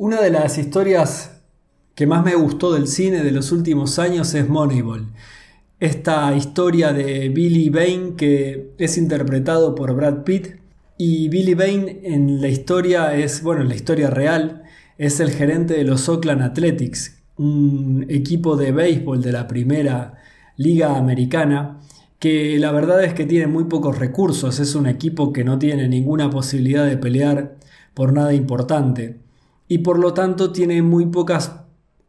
Una de las historias que más me gustó del cine de los últimos años es Moneyball. Esta historia de Billy Bain que es interpretado por Brad Pitt. Y Billy Bain en la historia es, bueno, en la historia real es el gerente de los Oakland Athletics, un equipo de béisbol de la primera liga americana que la verdad es que tiene muy pocos recursos, es un equipo que no tiene ninguna posibilidad de pelear por nada importante y por lo tanto tiene muy pocas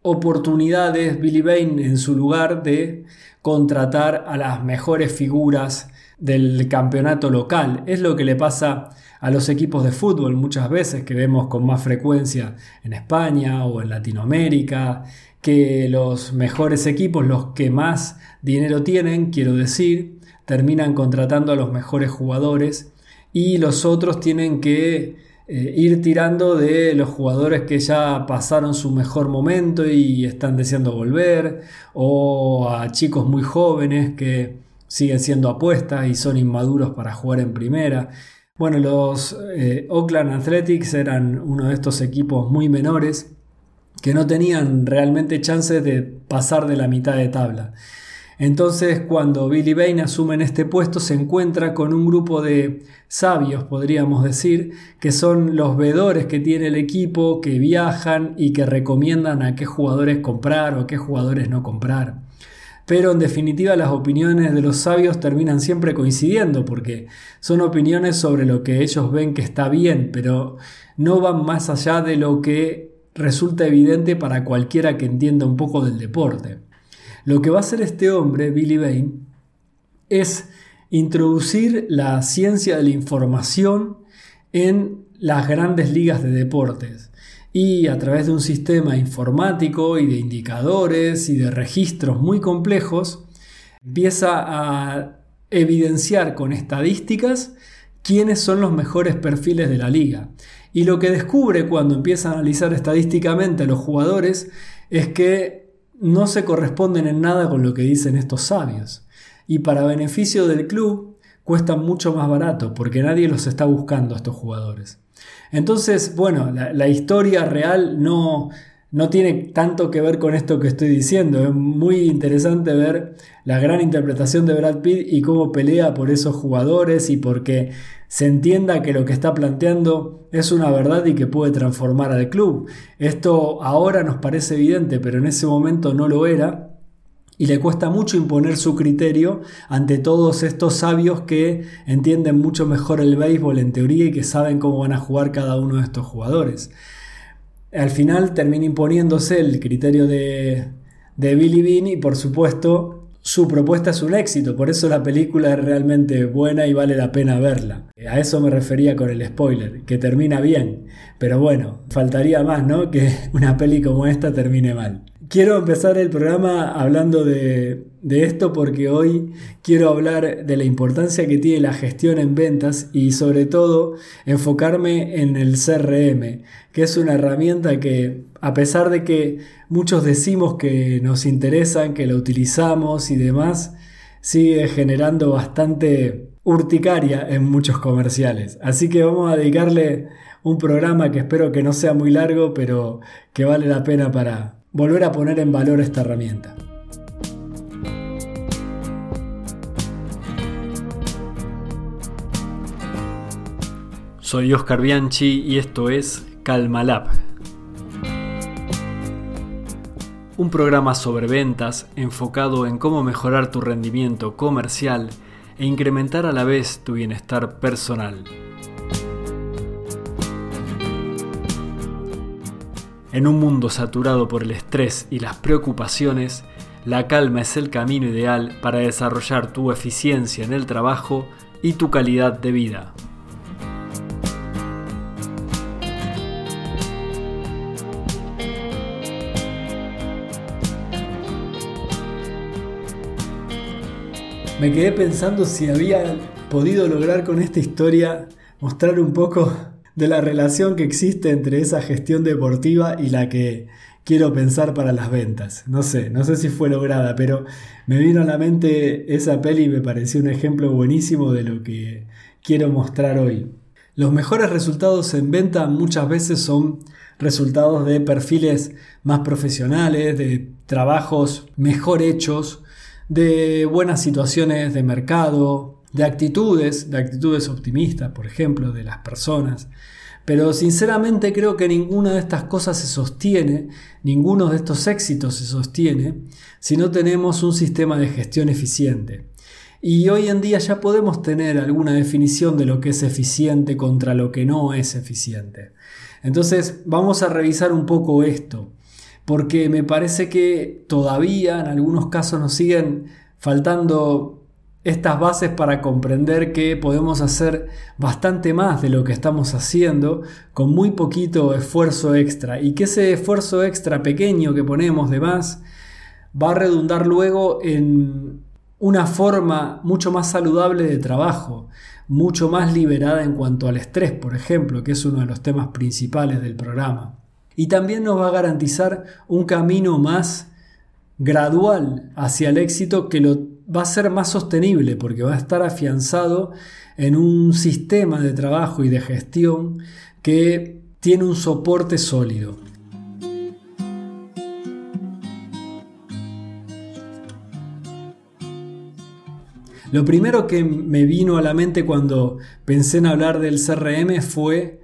oportunidades Billy Bain en su lugar de contratar a las mejores figuras del campeonato local. Es lo que le pasa a los equipos de fútbol muchas veces que vemos con más frecuencia en España o en Latinoamérica, que los mejores equipos, los que más dinero tienen, quiero decir, terminan contratando a los mejores jugadores y los otros tienen que eh, ir tirando de los jugadores que ya pasaron su mejor momento y están deseando volver, o a chicos muy jóvenes que siguen siendo apuestas y son inmaduros para jugar en primera. Bueno, los eh, Oakland Athletics eran uno de estos equipos muy menores que no tenían realmente chances de pasar de la mitad de tabla. Entonces, cuando Billy Bain asume este puesto, se encuentra con un grupo de sabios, podríamos decir, que son los vedores que tiene el equipo, que viajan y que recomiendan a qué jugadores comprar o a qué jugadores no comprar. Pero en definitiva las opiniones de los sabios terminan siempre coincidiendo porque son opiniones sobre lo que ellos ven que está bien, pero no van más allá de lo que resulta evidente para cualquiera que entienda un poco del deporte. Lo que va a hacer este hombre, Billy Bain, es introducir la ciencia de la información en las grandes ligas de deportes y a través de un sistema informático y de indicadores y de registros muy complejos, empieza a evidenciar con estadísticas quiénes son los mejores perfiles de la liga. Y lo que descubre cuando empieza a analizar estadísticamente a los jugadores es que no se corresponden en nada con lo que dicen estos sabios. Y para beneficio del club cuestan mucho más barato porque nadie los está buscando a estos jugadores. Entonces, bueno, la, historia real no, no tiene tanto que ver con esto que estoy diciendo. Es muy interesante ver la gran interpretación de Brad Pitt y cómo pelea por esos jugadores y porque se entienda que lo que está planteando es una verdad y que puede transformar al club. Esto ahora nos parece evidente, pero en ese momento no lo era. Y le cuesta mucho imponer su criterio ante todos estos sabios que entienden mucho mejor el béisbol en teoría y que saben cómo van a jugar cada uno de estos jugadores. Al final termina imponiéndose el criterio de, de Billy Bean y por supuesto su propuesta es un éxito, por eso la película es realmente buena y vale la pena verla. A eso me refería con el spoiler, que termina bien, pero bueno, faltaría más, ¿no? Que una peli como esta termine mal. Quiero empezar el programa hablando de, esto porque hoy quiero hablar de la importancia que tiene la gestión en ventas y sobre todo enfocarme en el CRM, que es una herramienta que a pesar de que muchos decimos que nos interesan, que la utilizamos y demás, sigue generando bastante urticaria en muchos comerciales. Así que vamos a dedicarle un programa que espero que no sea muy largo, pero que vale la pena para, volver a poner en valor esta herramienta. Soy Oscar Bianchi y esto es Calmalab. Un programa sobre ventas enfocado en cómo mejorar tu rendimiento comercial e incrementar a la vez tu bienestar personal. En un mundo saturado por el estrés y las preocupaciones, la calma es el camino ideal para desarrollar tu eficiencia en el trabajo y tu calidad de vida. Me quedé pensando si había podido lograr con esta historia mostrar un poco de la relación que existe entre esa gestión deportiva y la que quiero pensar para las ventas. No sé, no sé si fue lograda, pero me vino a la mente esa peli y me pareció un ejemplo buenísimo de lo que quiero mostrar hoy. Los mejores resultados en venta muchas veces son resultados de perfiles más profesionales, de trabajos mejor hechos, de buenas situaciones de mercado, de actitudes, de actitudes optimistas, por ejemplo, de las personas. Pero sinceramente creo que ninguna de estas cosas se sostiene, ninguno de estos éxitos se sostiene, si no tenemos un sistema de gestión eficiente. Y hoy en día ya podemos tener alguna definición de lo que es eficiente contra lo que no es eficiente. Entonces vamos a revisar un poco esto, porque me parece que todavía en algunos casos nos siguen faltando estas bases para comprender que podemos hacer bastante más de lo que estamos haciendo con muy poquito esfuerzo extra y que ese esfuerzo extra pequeño que ponemos de más va a redundar luego en una forma mucho más saludable de trabajo, mucho más liberada en cuanto al estrés, por ejemplo, que es uno de los temas principales del programa. Y también nos va a garantizar un camino más gradual hacia el éxito que lo va a ser más sostenible porque va a estar afianzado en un sistema de trabajo y de gestión que tiene un soporte sólido. Lo primero que me vino a la mente cuando pensé en hablar del CRM fue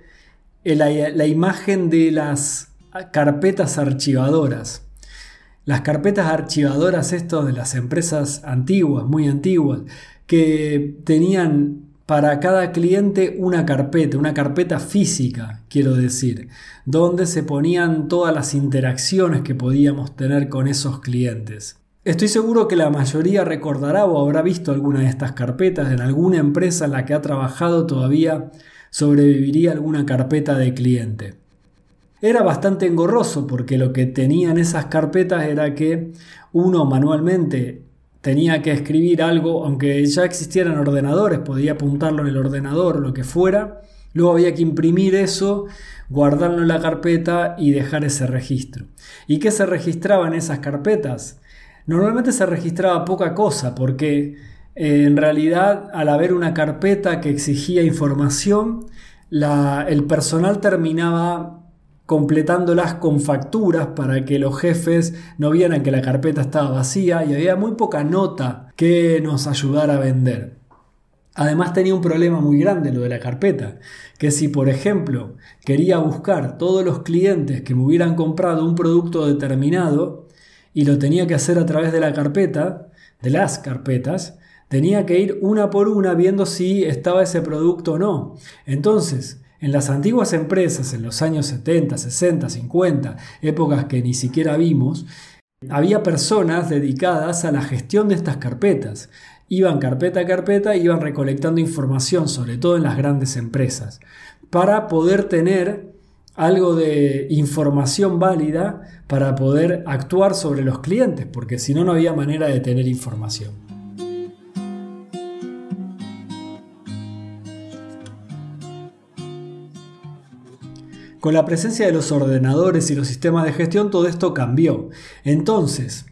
la, imagen de las carpetas archivadoras. Las carpetas archivadoras, esto de las empresas antiguas, muy antiguas, que tenían para cada cliente una carpeta, una carpeta física, quiero decir, donde se ponían todas las interacciones que podíamos tener con esos clientes. Estoy seguro que la mayoría recordará o habrá visto alguna de estas carpetas en alguna empresa en la que ha trabajado todavía sobreviviría alguna carpeta de cliente. Era bastante engorroso porque lo que tenían esas carpetas era que uno manualmente tenía que escribir algo, aunque ya existieran ordenadores, podía apuntarlo en el ordenador lo que fuera, luego había que imprimir eso, guardarlo en la carpeta y dejar ese registro. ¿Y qué se registraba en esas carpetas? Normalmente se registraba poca cosa porque en realidad al haber una carpeta que exigía información, el personal terminaba completándolas con facturas para que los jefes no vieran que la carpeta estaba vacía y había muy poca nota que nos ayudara a vender. Además tenía un problema muy grande lo de la carpeta, que si por ejemplo quería buscar todos los clientes que me hubieran comprado un producto determinado, y lo tenía que hacer a través de la carpeta, de las carpetas, tenía que ir una por una viendo si estaba ese producto o no. Entonces, en las antiguas empresas, en los años 70, 60, 50, épocas que ni siquiera vimos, había personas dedicadas a la gestión de estas carpetas. Iban carpeta a carpeta, iban recolectando información, sobre todo en las grandes empresas, para poder tener algo de información válida para poder actuar sobre los clientes, porque si no, no había manera de tener información. Con la presencia de los ordenadores y los sistemas de gestión, todo esto cambió. Entonces,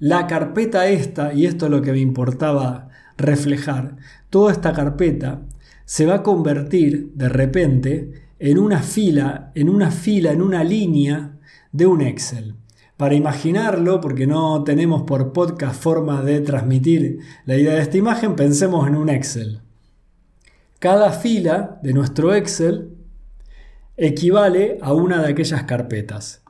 la carpeta esta, y esto es lo que me importaba reflejar, toda esta carpeta se va a convertir de repente en una fila, en una fila, en una línea de un Excel. Para imaginarlo, porque no tenemos por podcast forma de transmitir la idea de esta imagen, pensemos en un Excel. Cada fila de nuestro Excel equivale a una de aquellas carpetas.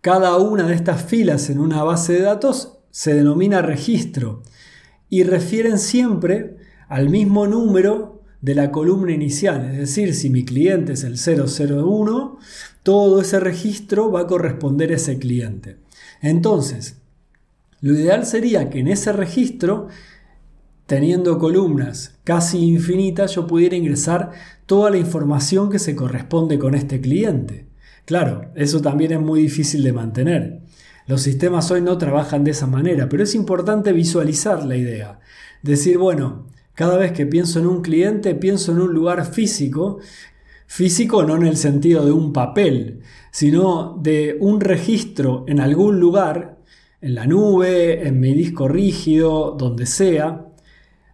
Cada una de estas filas en una base de datos se denomina registro y refieren siempre al mismo número de la columna inicial, es decir, si mi cliente es el 001, todo ese registro va a corresponder a ese cliente. Entonces, lo ideal sería que en ese registro, teniendo columnas casi infinitas, yo pudiera ingresar toda la información que se corresponde con este cliente. Claro, eso también es muy difícil de mantener. Los sistemas hoy no trabajan de esa manera, pero es importante visualizar la idea. Decir, bueno, cada vez que pienso en un cliente, pienso en un lugar físico, físico no en el sentido de un papel, sino de un registro en algún lugar, en la nube, en mi disco rígido, donde sea,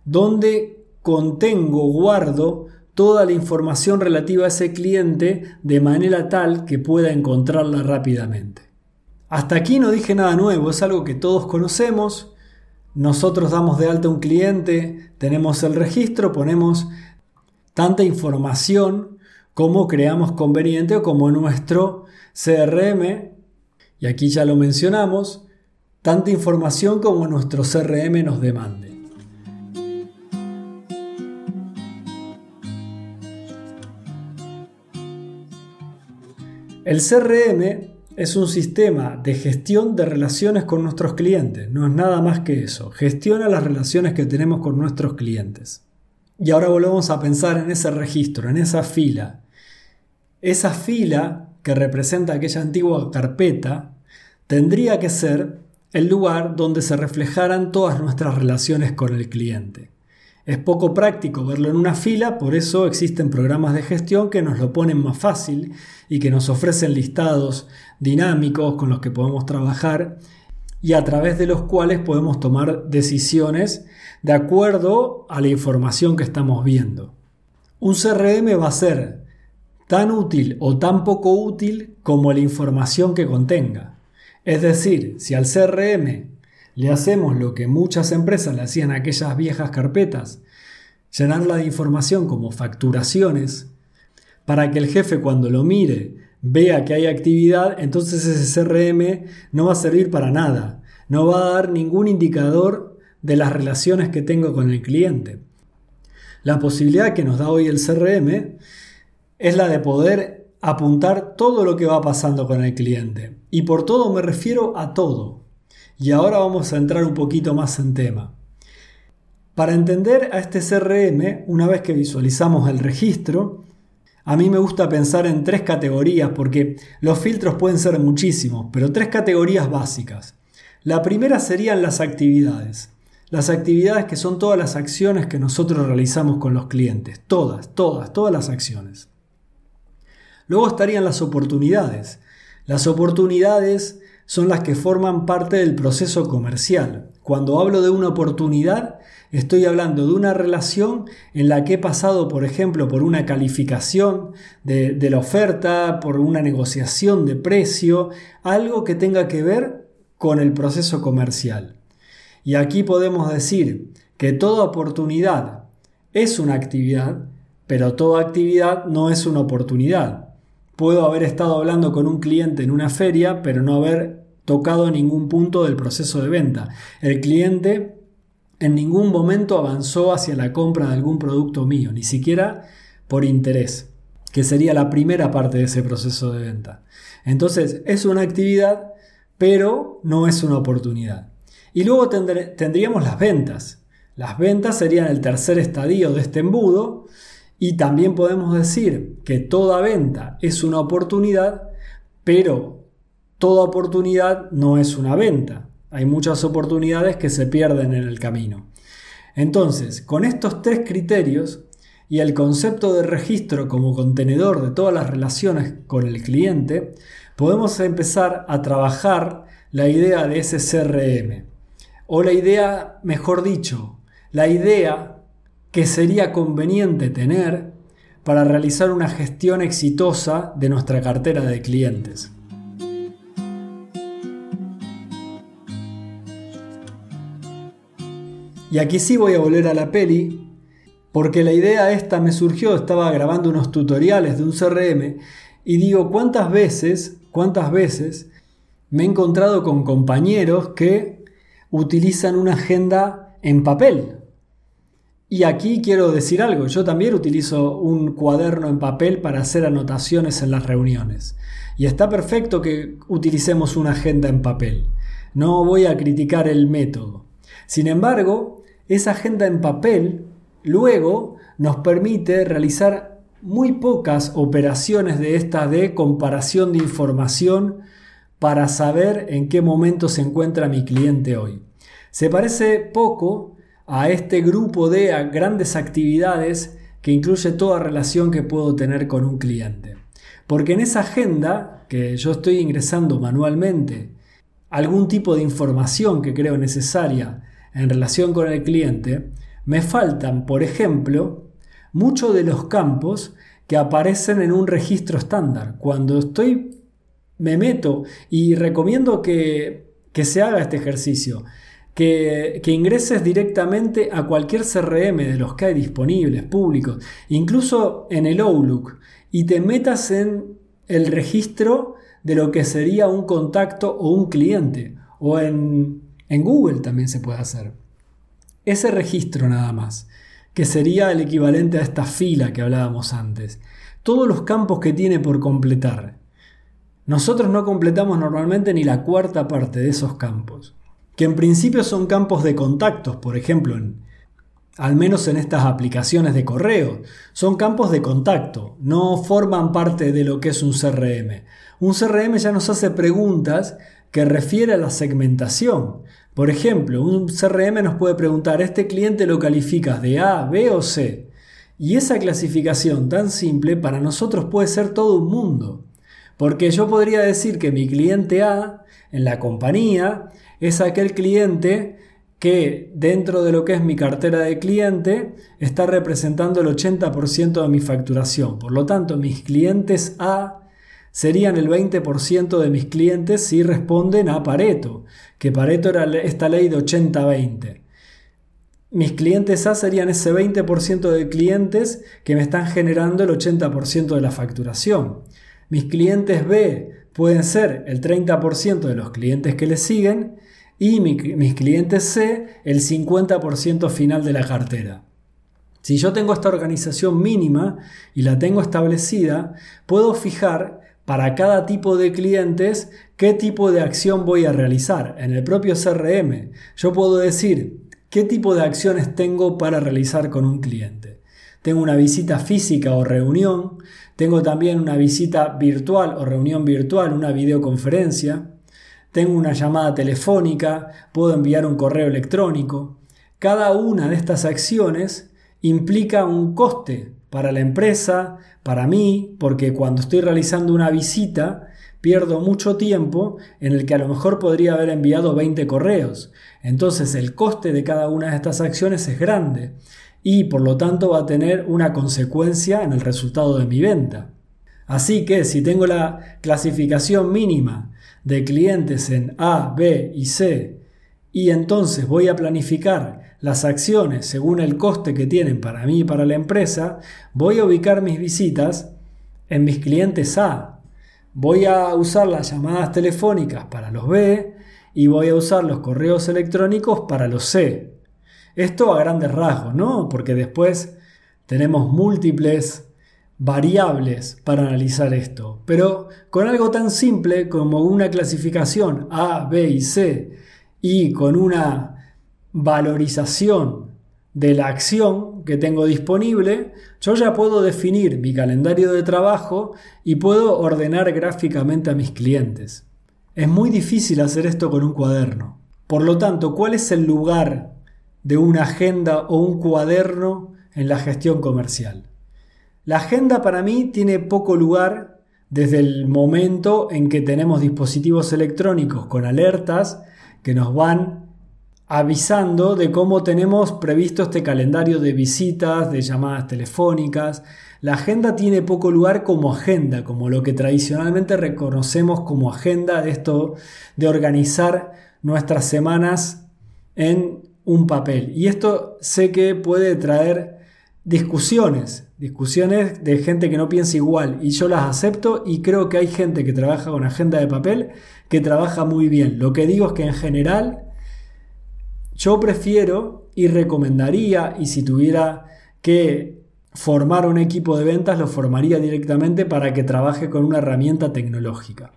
donde contengo, guardo toda la información relativa a ese cliente de manera tal que pueda encontrarla rápidamente. Hasta aquí no dije nada nuevo, es algo que todos conocemos. Nosotros damos de alta un cliente, tenemos el registro, ponemos tanta información como creamos conveniente o como nuestro CRM, y aquí ya lo mencionamos, tanta información como nuestro CRM nos demande. El CRM es un sistema de gestión de relaciones con nuestros clientes, no es nada más que eso, gestiona las relaciones que tenemos con nuestros clientes. Y ahora volvemos a pensar en ese registro, en esa fila. Esa fila que representa aquella antigua carpeta tendría que ser el lugar donde se reflejaran todas nuestras relaciones con el cliente. Es poco práctico verlo en una fila, por eso existen programas de gestión que nos lo ponen más fácil y que nos ofrecen listados dinámicos con los que podemos trabajar y a través de los cuales podemos tomar decisiones de acuerdo a la información que estamos viendo. Un CRM va a ser tan útil o tan poco útil como la información que contenga. Es decir, si al CRM le hacemos lo que muchas empresas le hacían a aquellas viejas carpetas, llenarla de información como facturaciones, para que el jefe cuando lo mire vea que hay actividad, entonces ese CRM no va a servir para nada, no va a dar ningún indicador de las relaciones que tengo con el cliente. La posibilidad que nos da hoy el CRM es la de poder apuntar todo lo que va pasando con el cliente. Y por todo me refiero a todo. Y ahora vamos a entrar un poquito más en tema. Para entender a este CRM, una vez que visualizamos el registro, a mí me gusta pensar en tres categorías porque los filtros pueden ser muchísimos, pero tres categorías básicas. La primera serían las actividades. Las actividades que son todas las acciones que nosotros realizamos con los clientes. Todas, todas, todas las acciones. Luego estarían las oportunidades. Las oportunidades son las que forman parte del proceso comercial. Cuando hablo de una oportunidad, estoy hablando de una relación en la que he pasado, por ejemplo, por una calificación de, la oferta, por una negociación de precio, algo que tenga que ver con el proceso comercial. Y aquí podemos decir que toda oportunidad es una actividad, pero toda actividad no es una oportunidad. Puedo haber estado hablando con un cliente en una feria, pero no haber tocado ningún punto del proceso de venta. El cliente en ningún momento avanzó hacia la compra de algún producto mío, ni siquiera por interés, que sería la primera parte de ese proceso de venta. Entonces, es una actividad, pero no es una oportunidad. Y luego tendríamos las ventas. Las ventas serían el tercer estadio de este embudo y también podemos decir que toda venta es una oportunidad, pero toda oportunidad no es una venta. Hay muchas oportunidades que se pierden en el camino. Entonces, con estos tres criterios y el concepto de registro como contenedor de todas las relaciones con el cliente, podemos empezar a trabajar la idea de ese CRM. O la idea, mejor dicho, la idea que sería conveniente tener para realizar una gestión exitosa de nuestra cartera de clientes. Y aquí sí voy a volver a la peli, porque la idea esta me surgió, estaba grabando unos tutoriales de un CRM y digo, ¿cuántas veces, cuántas veces me he encontrado con compañeros que utilizan una agenda en papel? Y aquí quiero decir algo, yo también utilizo un cuaderno en papel para hacer anotaciones en las reuniones. Y está perfecto que utilicemos una agenda en papel. No voy a criticar el método. Sin embargo, esa agenda en papel luego nos permite realizar muy pocas operaciones de esta de comparación de información para saber en qué momento se encuentra mi cliente hoy. Se parece poco a este grupo de grandes actividades que incluye toda relación que puedo tener con un cliente. Porque en esa agenda que yo estoy ingresando manualmente, algún tipo de información que creo necesaria en relación con el cliente, me faltan, por ejemplo, muchos de los campos que aparecen en un registro estándar. Cuando estoy, me meto y recomiendo que, que se haga este ejercicio. Que, ingreses directamente a cualquier CRM de los que hay disponibles, públicos, incluso en el Outlook, y te metas en el registro de lo que sería un contacto o un cliente, o en, en Google también se puede hacer. Ese registro nada más que sería el equivalente a esta fila que hablábamos antes. Todos los campos que tiene por completar. Nosotros no completamos normalmente ni la cuarta parte de esos campos, que en principio son campos de contactos, por ejemplo, al menos en estas aplicaciones de correo, son campos de contacto, no forman parte de lo que es un CRM. Un CRM ya nos hace preguntas que refiere a la segmentación. Por ejemplo, un CRM nos puede preguntar, ¿este cliente lo calificas de A, B o C? Y esa clasificación tan simple para nosotros puede ser todo un mundo. Porque yo podría decir que mi cliente A en la compañía es aquel cliente que dentro de lo que es mi cartera de cliente está representando el 80% de mi facturación. Por lo tanto, mis clientes A serían el 20% de mis clientes si responden a Pareto, que Pareto era esta ley de 80-20. Mis clientes A serían ese 20% de clientes que me están generando el 80% de la facturación. Mis clientes B pueden ser el 30% de los clientes que le siguen y mis clientes C el 50% final de la cartera. Si yo tengo esta organización mínima y la tengo establecida, puedo fijar para cada tipo de clientes qué tipo de acción voy a realizar. En el propio CRM yo puedo decir qué tipo de acciones tengo para realizar con un cliente. Tengo una visita física o reunión, tengo también una visita virtual o reunión virtual, una videoconferencia, tengo una llamada telefónica, puedo enviar un correo electrónico. Cada una de estas acciones implica un coste para la empresa, para mí, porque cuando estoy realizando una visita, pierdo mucho tiempo en el que a lo mejor podría haber enviado 20 correos. Entonces el coste de cada una de estas acciones es grande y por lo tanto va a tener una consecuencia en el resultado de mi venta. Así que si tengo la clasificación mínima de clientes en A, B y C y entonces voy a planificar las acciones según el coste que tienen para mí y para la empresa, voy a ubicar mis visitas en mis clientes A. Voy a usar las llamadas telefónicas para los B y voy a usar los correos electrónicos para los C. Esto a grandes rasgos, ¿no? Porque después tenemos múltiples variables para analizar esto. Pero con algo tan simple como una clasificación A, B y C y con una valorización de la acción que tengo disponible, yo ya puedo definir mi calendario de trabajo y puedo ordenar gráficamente a mis clientes. Es muy difícil hacer esto con un cuaderno. Por lo tanto, ¿cuál es el lugar de una agenda o un cuaderno en la gestión comercial? La agenda para mí tiene poco lugar desde el momento en que tenemos dispositivos electrónicos con alertas que nos van avisando de cómo tenemos previsto este calendario de visitas, de llamadas telefónicas. La agenda tiene poco lugar como agenda, como lo que tradicionalmente reconocemos como agenda de esto de organizar nuestras semanas en un papel. Y esto sé que puede traer discusiones, discusiones de gente que no piensa igual y yo las acepto y creo que hay gente que trabaja con agenda de papel que trabaja muy bien. Lo que digo es que en general yo prefiero y recomendaría, y si tuviera que formar un equipo de ventas, lo formaría directamente para que trabaje con una herramienta tecnológica.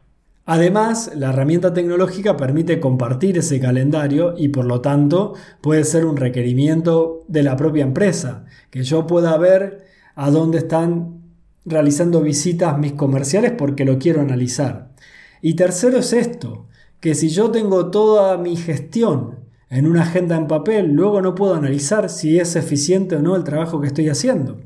Además, la herramienta tecnológica permite compartir ese calendario y por lo tanto puede ser un requerimiento de la propia empresa, que yo pueda ver a dónde están realizando visitas mis comerciales porque lo quiero analizar. Y tercero es esto, que si yo tengo toda mi gestión en una agenda en papel, luego no puedo analizar si es eficiente o no el trabajo que estoy haciendo.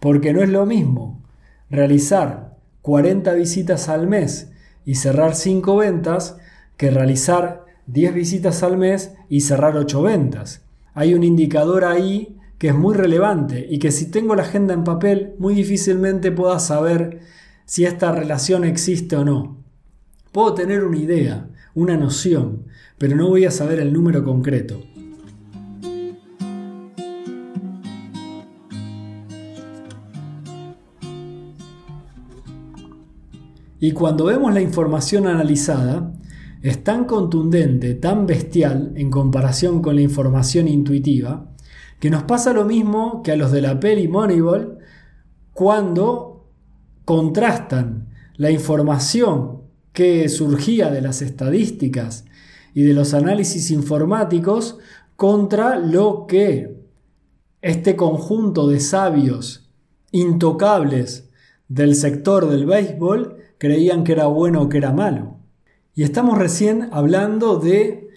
Porque no es lo mismo realizar 40 visitas al mes y cerrar 5 ventas que realizar 10 visitas al mes y cerrar 8 ventas. Hay un indicador ahí que es muy relevante y que si tengo la agenda en papel muy difícilmente pueda saber si esta relación existe o no. Puedo tener una idea, una noción, pero no voy a saber el número concreto. Y cuando vemos la información analizada, es tan contundente, tan bestial en comparación con la información intuitiva, que nos pasa lo mismo que a los de la peli Moneyball cuando contrastan la información que surgía de las estadísticas y de los análisis informáticos contra lo que este conjunto de sabios intocables del sector del béisbol creían que era bueno o que era malo. Y estamos recién hablando de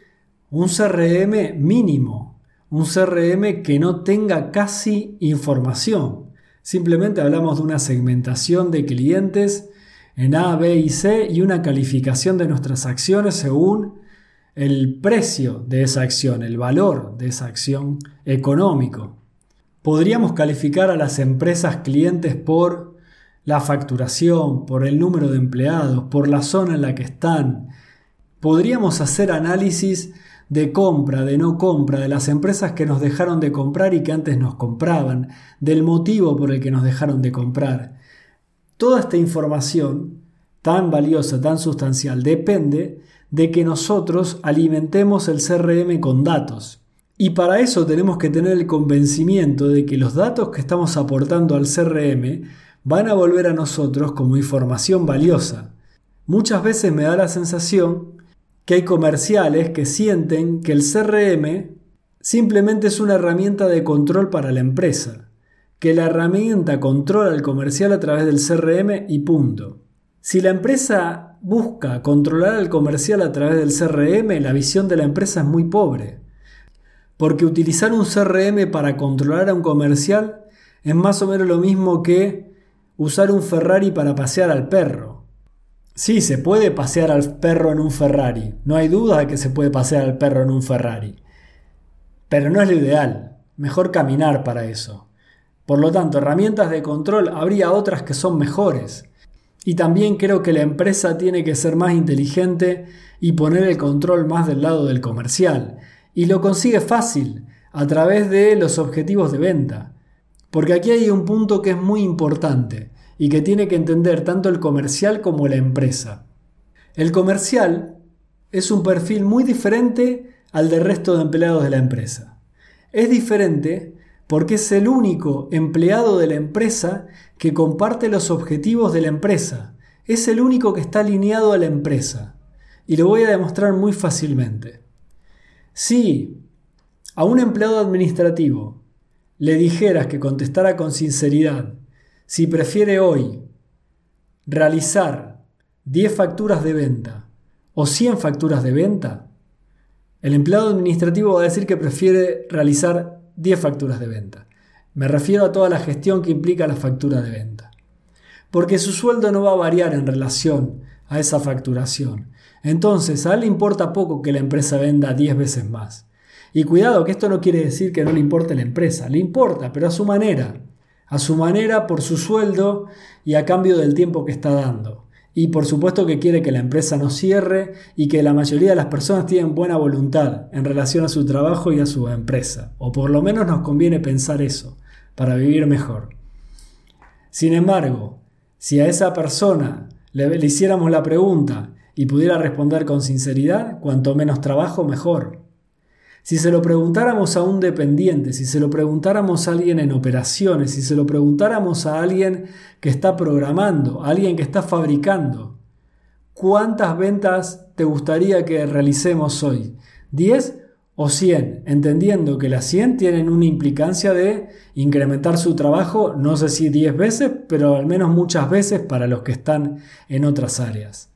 un CRM mínimo, un CRM que no tenga casi información. Simplemente hablamos de una segmentación de clientes en A, B y C y una calificación de nuestras acciones según el precio de esa acción, el valor de esa acción económico. Podríamos calificar a las empresas clientes por la facturación, por el número de empleados, por la zona en la que están. Podríamos hacer análisis de compra, de no compra, de las empresas que nos dejaron de comprar y que antes nos compraban, del motivo por el que nos dejaron de comprar. Toda esta información, tan valiosa, tan sustancial, depende de que nosotros alimentemos el CRM con datos. Y para eso tenemos que tener el convencimiento de que los datos que estamos aportando al CRM van a volver a nosotros como información valiosa. Muchas veces me da la sensación que hay comerciales que sienten que el CRM simplemente es una herramienta de control para la empresa, que la herramienta controla al comercial a través del CRM y punto. Si la empresa busca controlar al comercial a través del CRM, la visión de la empresa es muy pobre. Porque utilizar un CRM para controlar a un comercial es más o menos lo mismo que usar un Ferrari para pasear al perro. Sí, se puede pasear al perro en un Ferrari, no hay duda de que se puede pasear al perro en un Ferrari. Pero no es lo ideal, mejor caminar para eso. Por lo tanto, herramientas de control habría otras que son mejores. Y también creo que la empresa tiene que ser más inteligente y poner el control más del lado del comercial. Y lo consigue fácil, a través de los objetivos de venta. Porque aquí hay un punto que es muy importante y que tiene que entender tanto el comercial como la empresa. El comercial es un perfil muy diferente al del resto de empleados de la empresa. Es diferente porque es el único empleado de la empresa que comparte los objetivos de la empresa. Es el único que está alineado a la empresa. Y lo voy a demostrar muy fácilmente. Si a un empleado administrativo le dijeras que contestara con sinceridad si prefiere hoy realizar 10 facturas de venta o 100 facturas de venta, el empleado administrativo va a decir que prefiere realizar 10 facturas de venta. Me refiero a toda la gestión que implica la factura de venta. Porque su sueldo no va a variar en relación a esa facturación. Entonces, a él le importa poco que la empresa venda 10 veces más. Y cuidado, que esto no quiere decir que no le importe la empresa, le importa, pero a su manera, a su manera por su sueldo y a cambio del tiempo que está dando. Y por supuesto que quiere que la empresa no cierre y que la mayoría de las personas tienen buena voluntad en relación a su trabajo y a su empresa. O por lo menos nos conviene pensar eso, para vivir mejor. Sin embargo, si a esa persona le, le hiciéramos la pregunta y pudiera responder con sinceridad, cuanto menos trabajo, mejor. Si se lo preguntáramos a un dependiente, si se lo preguntáramos a alguien en operaciones, si se lo preguntáramos a alguien que está programando, a alguien que está fabricando, ¿cuántas ventas te gustaría que realicemos hoy? ¿10 o 100? Entendiendo que las 100 tienen una implicancia de incrementar su trabajo, no sé si 10 veces, pero al menos muchas veces para los que están en otras áreas.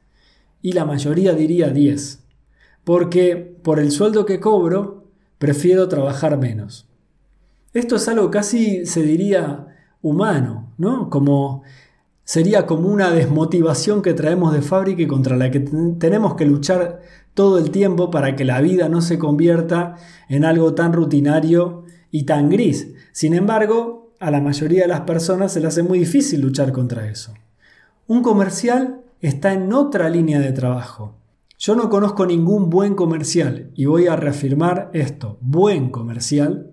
Y la mayoría diría 10. Porque por el sueldo que cobro, prefiero trabajar menos. Esto es algo casi, se diría, humano, ¿no? Como sería como una desmotivación que traemos de fábrica y contra la que tenemos que luchar todo el tiempo para que la vida no se convierta en algo tan rutinario y tan gris. Sin embargo, a la mayoría de las personas se le hace muy difícil luchar contra eso. Un comercial está en otra línea de trabajo. Yo no conozco ningún buen comercial, y voy a reafirmar esto, buen comercial,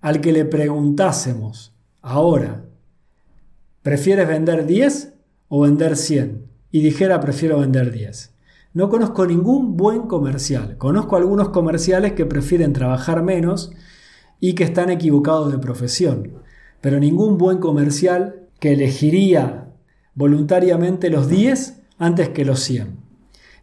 al que le preguntásemos, ahora, ¿prefieres vender 10 o vender 100? Y dijera, prefiero vender 10. No conozco ningún buen comercial. Conozco algunos comerciales que prefieren trabajar menos y que están equivocados de profesión. Pero ningún buen comercial que elegiría voluntariamente los 10 antes que los 100.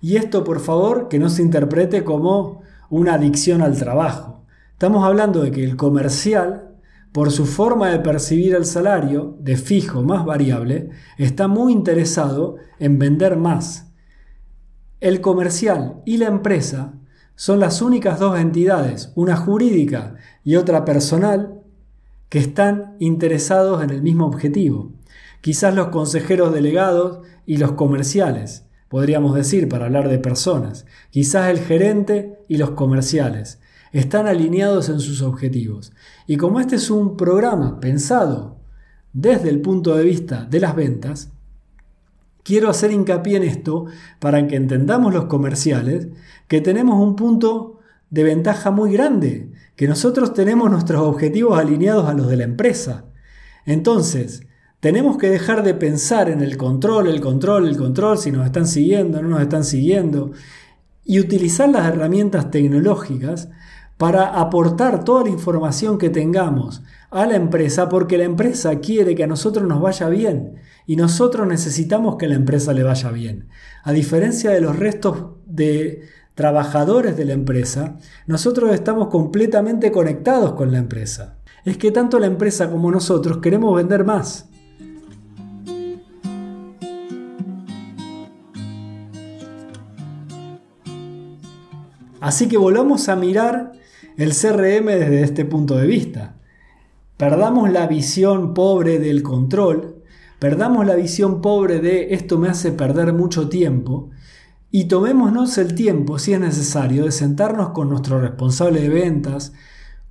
Y esto, por favor, que no se interprete como una adicción al trabajo. Estamos hablando de que el comercial, por su forma de percibir el salario, de fijo más variable, está muy interesado en vender más el comercial y la empresa son las únicas dos entidades, una jurídica y otra personal, que están interesados en el mismo objetivo. Quizás los consejeros delegados y los comerciales, podríamos decir, para hablar de personas. Quizás el gerente y los comerciales están alineados en sus objetivos. Y como este es un programa pensado desde el punto de vista de las ventas, quiero hacer hincapié en esto para que entendamos los comerciales que tenemos un punto de ventaja muy grande, que nosotros tenemos nuestros objetivos alineados a los de la empresa. Entonces, tenemos que dejar de pensar en el control, el control, el control, si nos están siguiendo, no nos están siguiendo, y utilizar las herramientas tecnológicas para aportar toda la información que tengamos a la empresa porque la empresa quiere que a nosotros nos vaya bien y nosotros necesitamos que la empresa le vaya bien. A diferencia de los restos de trabajadores de la empresa, nosotros estamos completamente conectados con la empresa. Es que tanto la empresa como nosotros queremos vender más. Así que volvamos a mirar el CRM desde este punto de vista. Perdamos la visión pobre del control, perdamos la visión pobre de esto me hace perder mucho tiempo y tomémonos el tiempo, si es necesario, de sentarnos con nuestro responsable de ventas,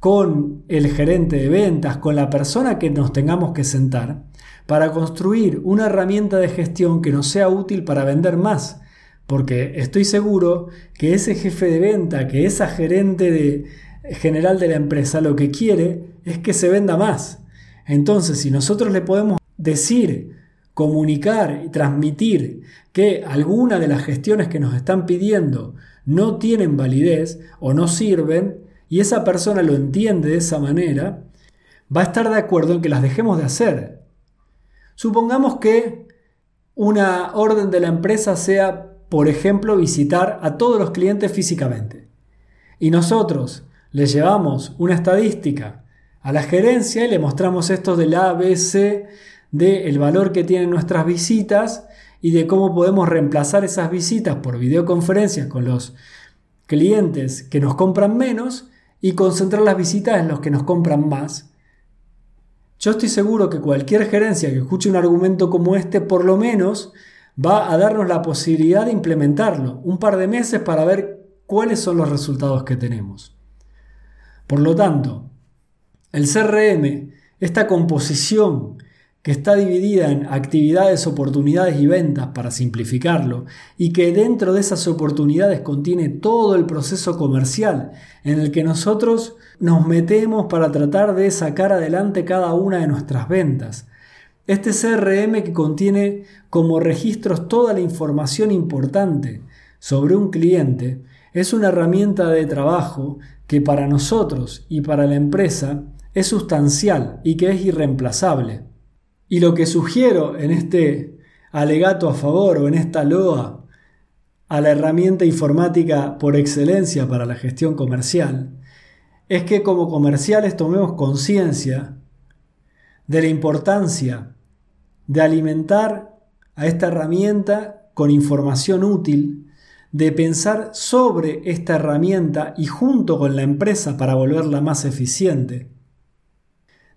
con el gerente de ventas, con la persona que nos tengamos que sentar, para construir una herramienta de gestión que nos sea útil para vender más. Porque estoy seguro que ese jefe de venta, que esa gerente de, general de la empresa lo que quiere es que se venda más. Entonces, si nosotros le podemos decir, comunicar y transmitir que alguna de las gestiones que nos están pidiendo no tienen validez o no sirven, y esa persona lo entiende de esa manera, va a estar de acuerdo en que las dejemos de hacer. Supongamos que una orden de la empresa sea, por ejemplo, visitar a todos los clientes físicamente. Y nosotros le llevamos una estadística a la gerencia y le mostramos esto del ABC, del valor que tienen nuestras visitas y de cómo podemos reemplazar esas visitas por videoconferencias con los clientes que nos compran menos y concentrar las visitas en los que nos compran más. Yo estoy seguro que cualquier gerencia que escuche un argumento como este por lo menos va a darnos la posibilidad de implementarlo un par de meses para ver cuáles son los resultados que tenemos. Por lo tanto, el CRM, esta composición que está dividida en actividades, oportunidades y ventas para simplificarlo, y que dentro de esas oportunidades contiene todo el proceso comercial en el que nosotros nos metemos para tratar de sacar adelante cada una de nuestras ventas. Este CRM que contiene como registros toda la información importante sobre un cliente es una herramienta de trabajo que para nosotros y para la empresa es sustancial y que es irreemplazable. Y lo que sugiero en este alegato a favor o en esta loa a la herramienta informática por excelencia para la gestión comercial es que como comerciales tomemos conciencia de la importancia de alimentar a esta herramienta con información útil de pensar sobre esta herramienta y junto con la empresa para volverla más eficiente,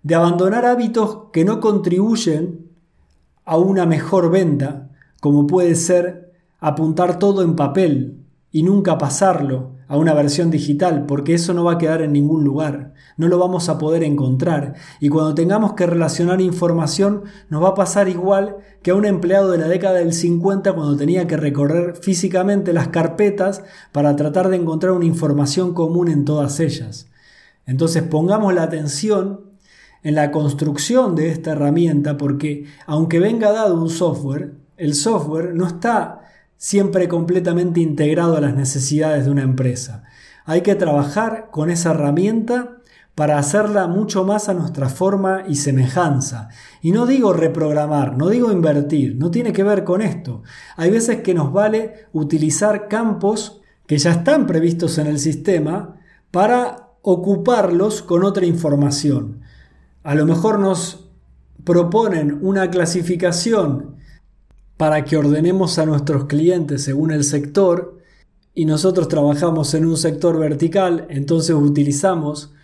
de abandonar hábitos que no contribuyen a una mejor venta, como puede ser apuntar todo en papel y nunca pasarlo a una versión digital, porque eso no va a quedar en ningún lugar, no lo vamos a poder encontrar. Y cuando tengamos que relacionar información, nos va a pasar igual que a un empleado de la década del 50 cuando tenía que recorrer físicamente las carpetas para tratar de encontrar una información común en todas ellas. Entonces pongamos la atención en la construcción de esta herramienta, porque aunque venga dado un software, el software no está siempre completamente integrado a las necesidades de una empresa. Hay que trabajar con esa herramienta para hacerla mucho más a nuestra forma y semejanza. Y no digo reprogramar, no digo invertir, no tiene que ver con esto. Hay veces que nos vale utilizar campos que ya están previstos en el sistema para ocuparlos con otra información. A lo mejor nos proponen una clasificación para que ordenemos a nuestros clientes según el sector y nosotros trabajamos en un sector vertical, entonces utilizamos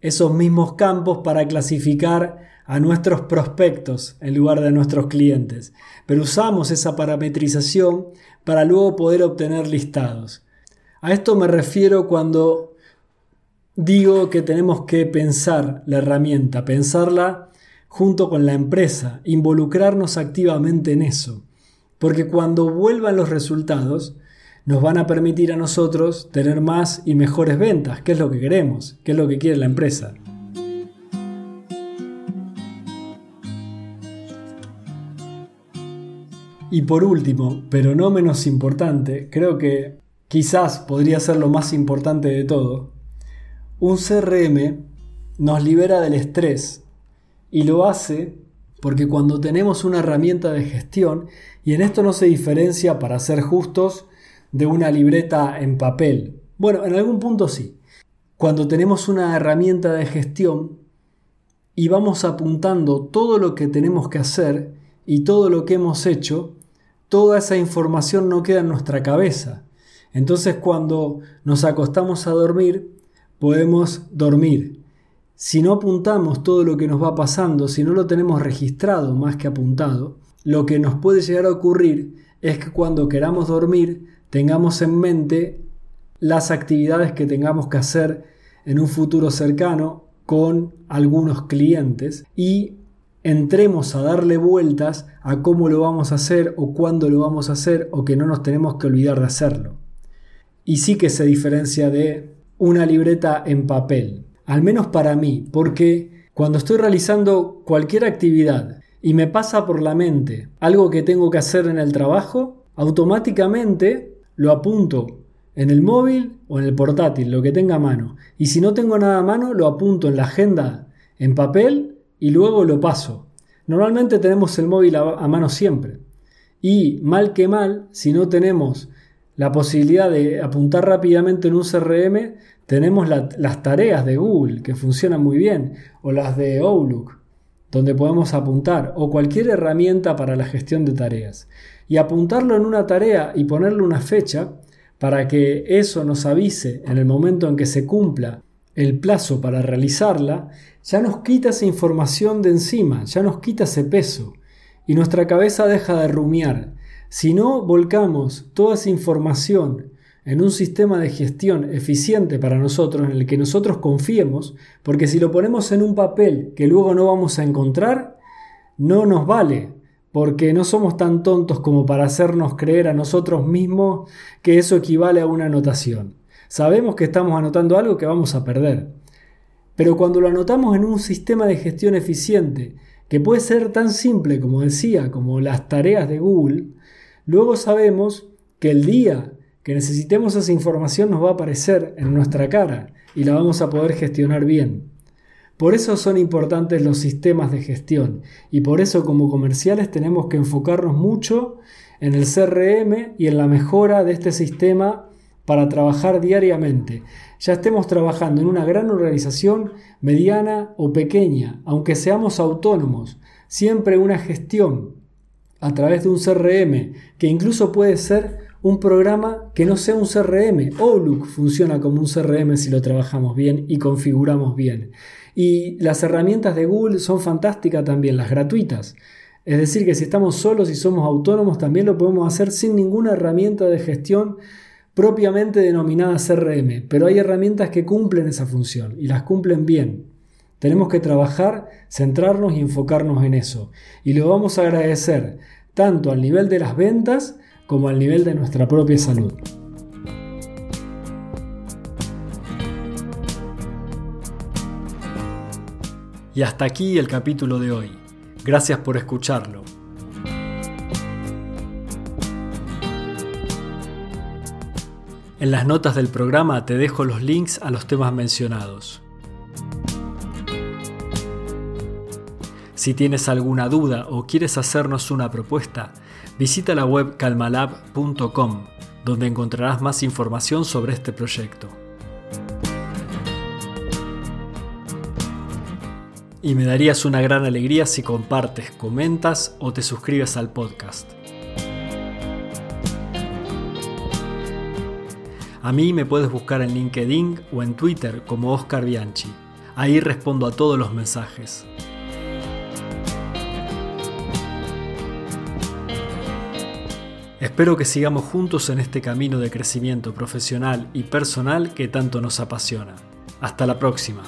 esos mismos campos para clasificar a nuestros prospectos en lugar de a nuestros clientes. Pero usamos esa parametrización para luego poder obtener listados. A esto me refiero cuando digo que tenemos que pensar la herramienta, pensarla junto con la empresa, involucrarnos activamente en eso porque cuando vuelvan los resultados, nos van a permitir a nosotros tener más y mejores ventas, que es lo que queremos, que es lo que quiere la empresa. Y por último, pero no menos importante, creo que quizás podría ser lo más importante de todo, un CRM nos libera del estrés y lo hace porque cuando tenemos una herramienta de gestión, y en esto no se diferencia, para ser justos, de una libreta en papel. Bueno, en algún punto sí. Cuando tenemos una herramienta de gestión y vamos apuntando todo lo que tenemos que hacer y todo lo que hemos hecho, toda esa información no queda en nuestra cabeza. Entonces cuando nos acostamos a dormir, podemos dormir si no apuntamos todo lo que nos va pasando, si no lo tenemos registrado más que apuntado, lo que nos puede llegar a ocurrir es que cuando queramos dormir tengamos en mente las actividades que tengamos que hacer en un futuro cercano con algunos clientes y entremos a darle vueltas a cómo lo vamos a hacer o cuándo lo vamos a hacer o que no nos tenemos que olvidar de hacerlo. Y sí que se diferencia de una libreta en papel al menos para mí, porque cuando estoy realizando cualquier actividad y me pasa por la mente algo que tengo que hacer en el trabajo, automáticamente lo apunto en el móvil o en el portátil, lo que tenga a mano. Y si no tengo nada a mano, lo apunto en la agenda en papel y luego lo paso. Normalmente tenemos el móvil a, mano siempre. Y mal que mal, si no tenemos la posibilidad de apuntar rápidamente en un CRM, tenemos las tareas de Google que funcionan muy bien, o las de Outlook, donde podemos apuntar, o cualquier herramienta para la gestión de tareas. Y apuntarlo en una tarea y ponerle una fecha para que eso nos avise en el momento en que se cumpla el plazo para realizarla, ya nos quita esa información de encima, ya nos quita ese peso y nuestra cabeza deja de rumiar. Si no volcamos toda esa información en un sistema de gestión eficiente para nosotros, en el que nosotros confiemos, porque si lo ponemos en un papel que luego no vamos a encontrar, no nos vale, porque no somos tan tontos como para hacernos creer a nosotros mismos que eso equivale a una anotación. Sabemos que estamos anotando algo que vamos a perder. Pero cuando lo anotamos en un sistema de gestión eficiente, que puede ser tan simple como decía, como las tareas de Google, luego sabemos que el día que necesitemos esa información nos va a aparecer en nuestra cara y la vamos a poder gestionar bien. Por eso son importantes los sistemas de gestión y por eso como comerciales tenemos que enfocarnos mucho en el CRM y en la mejora de este sistema para trabajar diariamente. Ya estemos trabajando en una gran organización, mediana o pequeña, aunque seamos autónomos, siempre una gestión a través de un CRM, que incluso puede ser un programa que no sea un CRM. Outlook funciona como un CRM si lo trabajamos bien y configuramos bien. Y las herramientas de Google son fantásticas también, las gratuitas. Es decir, que si estamos solos y somos autónomos, también lo podemos hacer sin ninguna herramienta de gestión propiamente denominadas CRM, pero hay herramientas que cumplen esa función y las cumplen bien. Tenemos que trabajar, centrarnos y enfocarnos en eso. Y lo vamos a agradecer tanto al nivel de las ventas como al nivel de nuestra propia salud. Y hasta aquí el capítulo de hoy. Gracias por escucharlo. En las notas del programa te dejo los links a los temas mencionados. Si tienes alguna duda o quieres hacernos una propuesta, visita la web calmalab.com, donde encontrarás más información sobre este proyecto. Y me darías una gran alegría si compartes, comentas o te suscribes al podcast. A mí me puedes buscar en LinkedIn o en Twitter como Oscar Bianchi. Ahí respondo a todos los mensajes. Espero que sigamos juntos en este camino de crecimiento profesional y personal que tanto nos apasiona. Hasta la próxima.